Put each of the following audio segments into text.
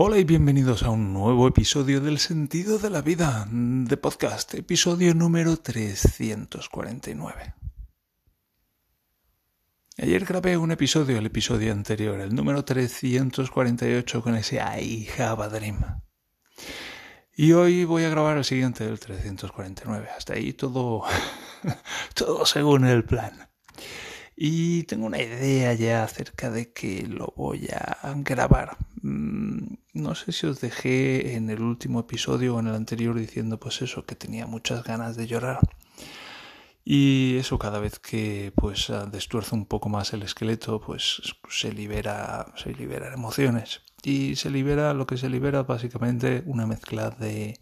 Hola y bienvenidos a un nuevo episodio del Sentido de la Vida de podcast, episodio número 349. Ayer grabé un episodio, el episodio anterior, el número 348 con ese I have a dream. Y hoy voy a grabar el siguiente, el 349. Hasta ahí todo, todo según el plan. Y tengo una idea ya acerca de que lo voy a grabar. Mm, no sé si os dejé en el último episodio o en el anterior diciendo pues eso, que tenía muchas ganas de llorar. Y eso cada vez que pues destuerzo un poco más el esqueleto, pues se libera, se liberan emociones. Y se libera, lo que se libera básicamente una mezcla de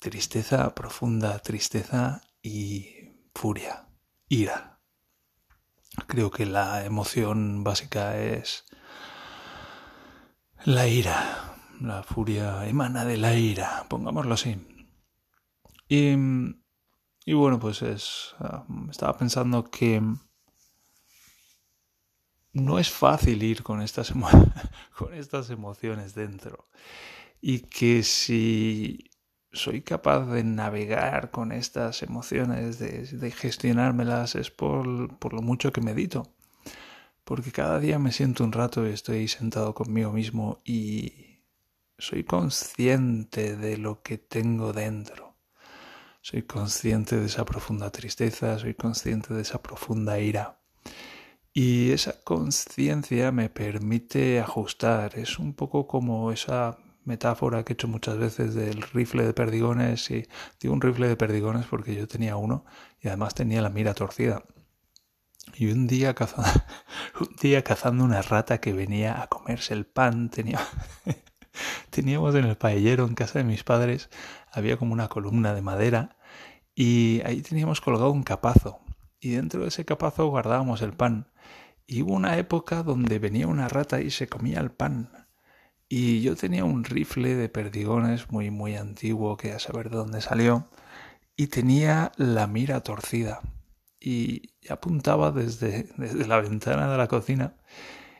tristeza, profunda tristeza y furia, ira. Creo que la emoción básica es la ira, la furia emana de la ira, pongámoslo así. Y, y bueno, pues es, ah, estaba pensando que no es fácil ir con estas, con estas emociones dentro. Y que si soy capaz de navegar con estas emociones, de, gestionármelas, es por, por lo mucho que medito porque cada día me siento un rato y estoy sentado conmigo mismo y soy consciente de lo que tengo dentro. Soy consciente de esa profunda tristeza, soy consciente de esa profunda ira. Y esa conciencia me permite ajustar. Es un poco como esa metáfora que he hecho muchas veces del rifle de perdigones. Y digo un rifle de perdigones porque yo tenía uno y además tenía la mira torcida. Y un día, cazando, un día cazando una rata que venía a comerse el pan, tenía, teníamos en el paellero en casa de mis padres, había como una columna de madera y ahí teníamos colgado un capazo. Y dentro de ese capazo guardábamos el pan. Y hubo una época donde venía una rata y se comía el pan. Y yo tenía un rifle de perdigones muy, muy antiguo, que a saber de dónde salió, y tenía la mira torcida y apuntaba desde, desde la ventana de la cocina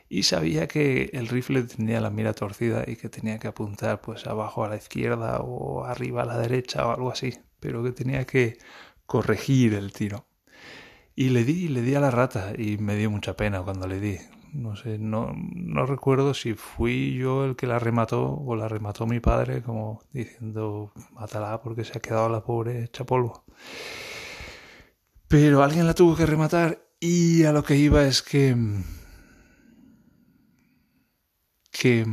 y sabía que el rifle tenía la mira torcida y que tenía que apuntar pues abajo a la izquierda o arriba a la derecha o algo así, pero que tenía que corregir el tiro. Y le di, le di a la rata y me dio mucha pena cuando le di. No sé, no, no recuerdo si fui yo el que la remató o la remató mi padre, como diciendo, mátala porque se ha quedado la pobre hecha polvo. Pero alguien la tuvo que rematar y a lo que iba es que... que...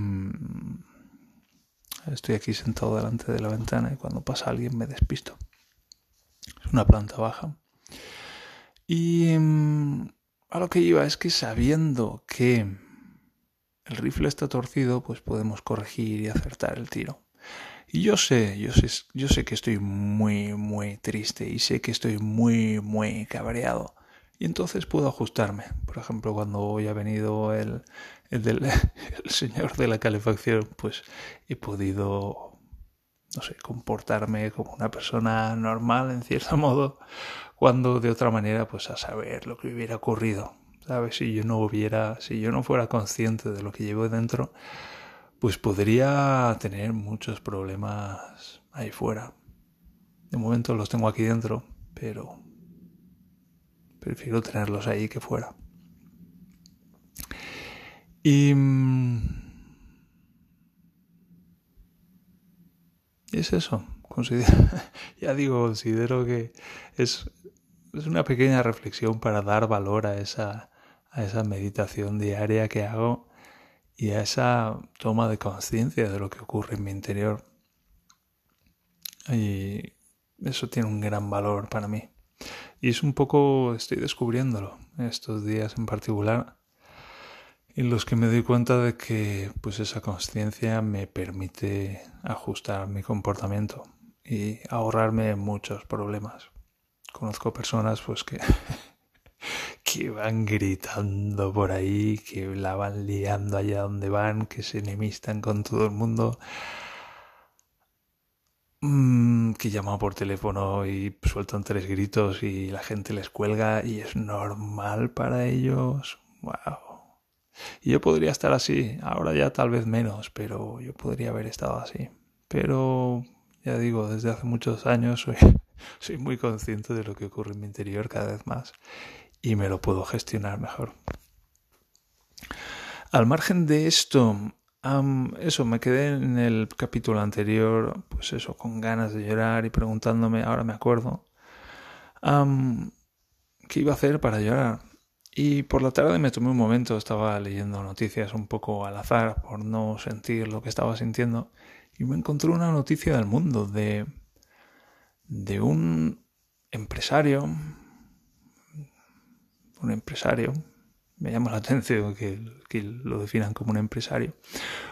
Estoy aquí sentado delante de la ventana y cuando pasa alguien me despisto. Es una planta baja. Y a lo que iba es que sabiendo que el rifle está torcido, pues podemos corregir y acertar el tiro. Y yo sé, yo sé, yo sé que estoy muy, muy triste y sé que estoy muy, muy cabreado. Y entonces puedo ajustarme. Por ejemplo, cuando hoy ha venido el, el, del, el señor de la calefacción, pues he podido, no sé, comportarme como una persona normal en cierto modo, cuando de otra manera, pues a saber lo que hubiera ocurrido. ¿Sabes? Si yo no hubiera, si yo no fuera consciente de lo que llevo dentro, pues podría tener muchos problemas ahí fuera. De momento los tengo aquí dentro, pero prefiero tenerlos ahí que fuera. Y es eso. ya digo, considero que es, es una pequeña reflexión para dar valor a esa, a esa meditación diaria que hago y a esa toma de conciencia de lo que ocurre en mi interior. Y eso tiene un gran valor para mí. Y es un poco, estoy descubriéndolo estos días en particular, en los que me doy cuenta de que pues esa conciencia me permite ajustar mi comportamiento y ahorrarme muchos problemas. Conozco personas pues que que van gritando por ahí, que la van liando allá donde van, que se enemistan con todo el mundo, mm, que llaman por teléfono y sueltan tres gritos y la gente les cuelga y es normal para ellos. Wow. Y yo podría estar así, ahora ya tal vez menos, pero yo podría haber estado así. Pero, ya digo, desde hace muchos años soy, soy muy consciente de lo que ocurre en mi interior cada vez más y me lo puedo gestionar mejor. Al margen de esto, eso, me quedé en el capítulo anterior, pues eso, con ganas de llorar y preguntándome, ahora me acuerdo, qué iba a hacer para llorar. Y por la tarde me tomé un momento, estaba leyendo noticias un poco al azar por no sentir lo que estaba sintiendo y me encontré una noticia del mundo de, de un empresario, un empresario, me llama la atención que, que, lo definan como un empresario,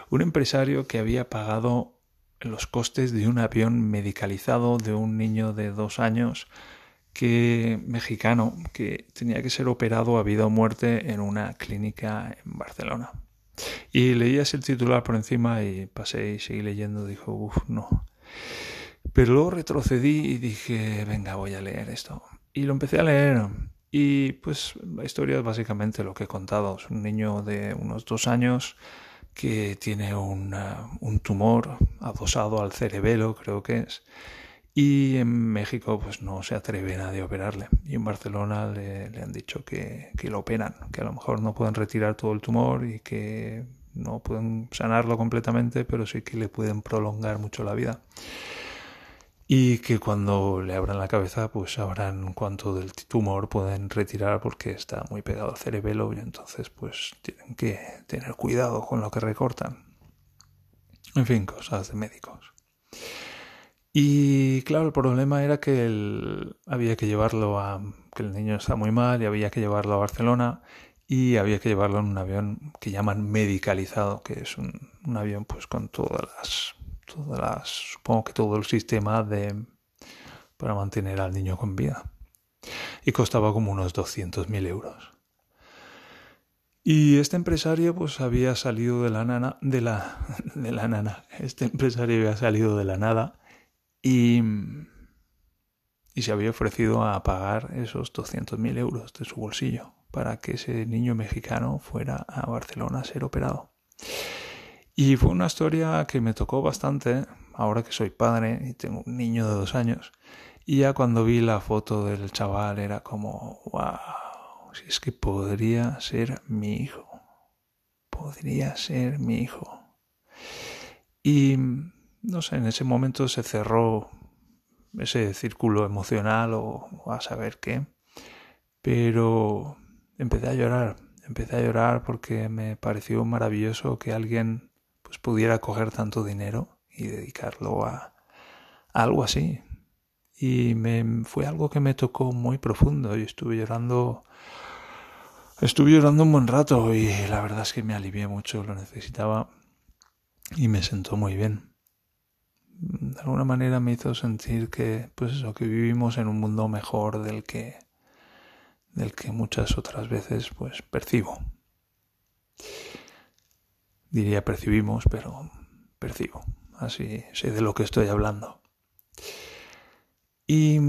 un empresario que había pagado los costes de un avión medicalizado de un niño de dos años que mexicano que tenía que ser operado a vida o muerte en una clínica en Barcelona. Y leías el titular por encima y pasé y seguí leyendo, dijo, uff, no. Pero luego retrocedí y dije, venga, voy a leer esto. Y lo empecé a leer. Y pues la historia es básicamente lo que he contado. Es un niño de unos dos años que tiene un tumor adosado al cerebelo, creo que es y en México pues no se atreve nadie a operarle. Y en Barcelona le, han dicho que, que, lo operan, que a lo mejor no pueden retirar todo el tumor y que no pueden sanarlo completamente, pero sí que le pueden prolongar mucho la vida. Y que cuando le abran la cabeza, pues sabrán cuánto del tumor pueden retirar porque está muy pegado al cerebelo y entonces pues tienen que tener cuidado con lo que recortan. En fin, cosas de médicos. Y claro, el problema era que había que llevarlo a... que el niño está muy mal y había que llevarlo a Barcelona y había que llevarlo en un avión que llaman medicalizado, que es un, avión pues con todas las, todas las... supongo que todo el sistema de... para mantener al niño con vida. Y costaba como unos 200.000 euros. Y este empresario pues había salido de la nana, de la, de la nana, este empresario había salido de la nada y, y se había ofrecido a pagar esos 200.000 euros de su bolsillo para que ese niño mexicano fuera a Barcelona a ser operado. Y fue una historia que me tocó bastante, ahora que soy padre y tengo un niño de dos años. Y ya cuando vi la foto del chaval era como, wow, si es que podría ser mi hijo. Podría ser mi hijo. Y no sé, en ese momento se cerró ese círculo emocional o, a saber qué, pero empecé a llorar, empecé a llorar porque me pareció maravilloso que alguien pues pudiera coger tanto dinero y dedicarlo a, algo así. Y me, fue algo que me tocó muy profundo y estuve llorando estuve llorando un buen rato y la verdad es que me alivié mucho, lo necesitaba y me sentó muy bien de alguna manera me hizo sentir que pues eso que vivimos en un mundo mejor del que del que muchas otras veces pues percibo. Diría percibimos pero percibo. Así sé de lo que estoy hablando. Y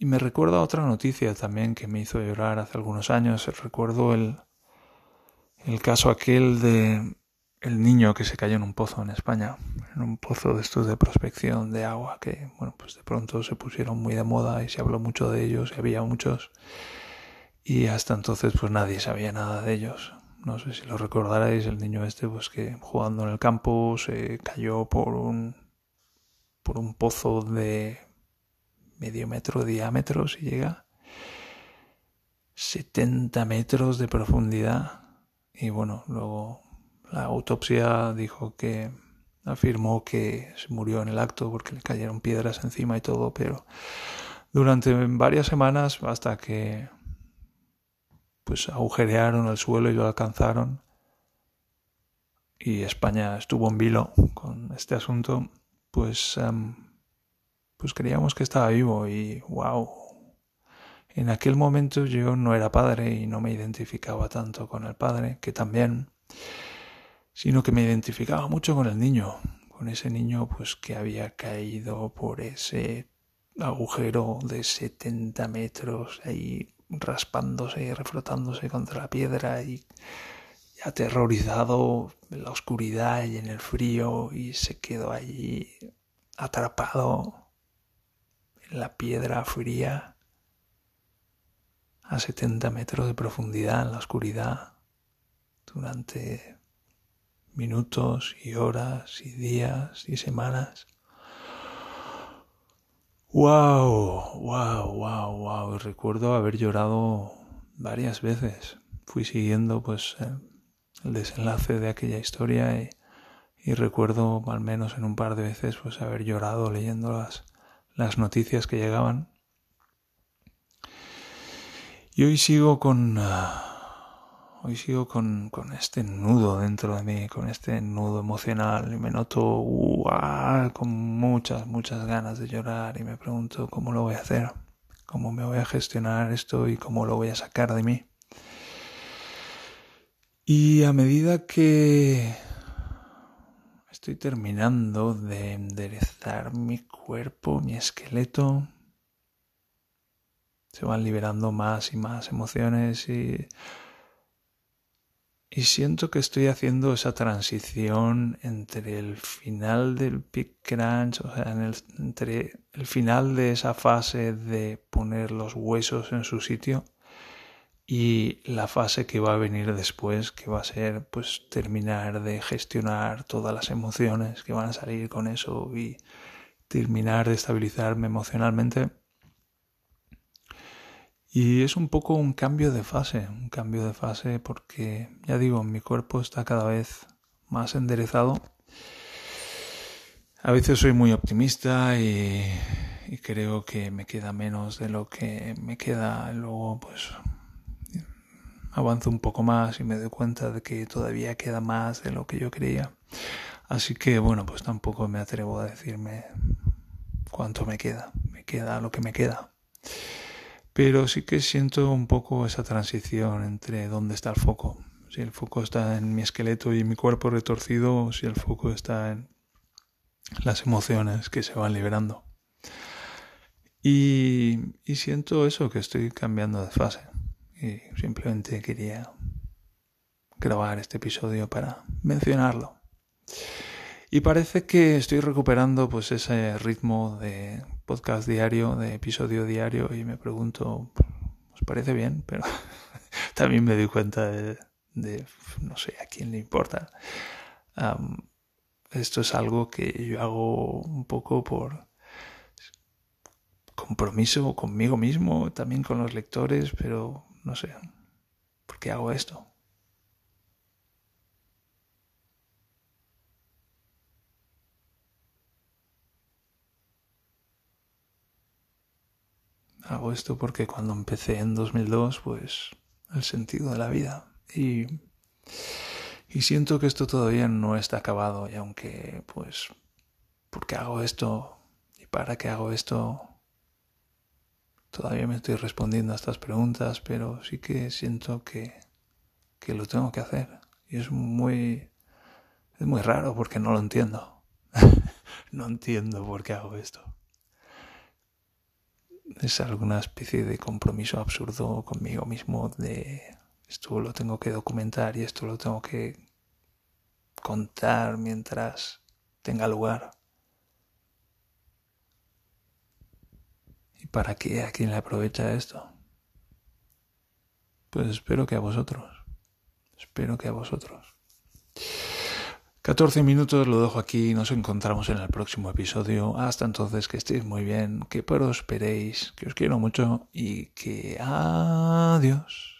y me recuerda otra noticia también que me hizo llorar hace algunos años. Recuerdo el el caso aquel de el niño que se cayó en un pozo en España, en un pozo de estos de prospección de agua que, bueno, pues de pronto se pusieron muy de moda y se habló mucho de ellos y había muchos. Y hasta entonces pues nadie sabía nada de ellos. No sé si lo recordaréis, el niño este pues que jugando en el campo se cayó por un por un pozo de medio metro de diámetro si llega. 70 metros de profundidad. Y bueno, luego la autopsia dijo que afirmó que se murió en el acto porque le cayeron piedras encima y todo, pero durante varias semanas hasta que pues agujerearon el suelo y lo alcanzaron y España estuvo en vilo con este asunto, pues em, pues creíamos que estaba vivo y wow. En aquel momento yo no era padre y no me identificaba tanto con el padre, que también sino que me identificaba mucho con el niño, con ese niño pues que había caído por ese agujero de 70 metros ahí raspándose y refrotándose contra la piedra y aterrorizado en la oscuridad y en el frío y se quedó allí atrapado en la piedra fría a 70 metros de profundidad en la oscuridad durante minutos y horas y días y semanas. Wow, wow, wow, wow. Recuerdo haber llorado varias veces. Fui siguiendo pues el desenlace de aquella historia y, recuerdo al menos en un par de veces pues haber llorado leyendo las, las noticias que llegaban. Y hoy sigo con uh, hoy sigo con, con, este nudo dentro de mí, con este nudo emocional y me noto con muchas, muchas ganas de llorar y me pregunto cómo lo voy a hacer, cómo me voy a gestionar esto y cómo lo voy a sacar de mí. Y a medida que estoy terminando de enderezar mi cuerpo, mi esqueleto, se van liberando más y más emociones y, y siento que estoy haciendo esa transición entre el final del peak crunch, o sea, entre el final de esa fase de poner los huesos en su sitio y la fase que va a venir después, que va a ser pues terminar de gestionar todas las emociones que van a salir con eso y terminar de estabilizarme emocionalmente. Y es un poco un cambio de fase, un cambio de fase porque, ya digo, mi cuerpo está cada vez más enderezado. A veces soy muy optimista y, creo que me queda menos de lo que me queda. Luego, pues avanzo un poco más y me doy cuenta de que todavía queda más de lo que yo creía. Así que bueno, pues tampoco me atrevo a decirme cuánto me queda. Me queda lo que me queda. Pero sí que siento un poco esa transición entre dónde está el foco. Si el foco está en mi esqueleto y mi cuerpo retorcido o si el foco está en las emociones que se van liberando. Y, siento eso, que estoy cambiando de fase y simplemente quería grabar este episodio para mencionarlo. Y parece que estoy recuperando pues ese ritmo de podcast diario, de episodio diario y me pregunto, ¿os parece bien? Pero también me doy cuenta de, no sé, a quién le importa. esto es algo que yo hago un poco por compromiso conmigo mismo, también con los lectores, pero no sé, ¿por qué hago esto? Hago esto porque cuando empecé en 2002, pues el sentido de la vida. Y, y siento que esto todavía no está acabado y aunque, pues, ¿por qué hago esto? ¿Y para qué hago esto? Todavía me estoy respondiendo a estas preguntas, pero sí que siento que, que lo tengo que hacer. Y es muy, es muy raro porque no lo entiendo. no entiendo por qué hago esto. Es alguna especie de compromiso absurdo conmigo mismo de esto lo tengo que documentar y esto lo tengo que contar mientras tenga lugar. ¿Para qué? ¿A quién le aprovecha esto? Pues espero que a vosotros. Espero que a vosotros. 14 minutos lo dejo aquí. Nos encontramos en el próximo episodio. Hasta entonces, que estéis muy bien, que prosperéis, que os quiero mucho y que adiós.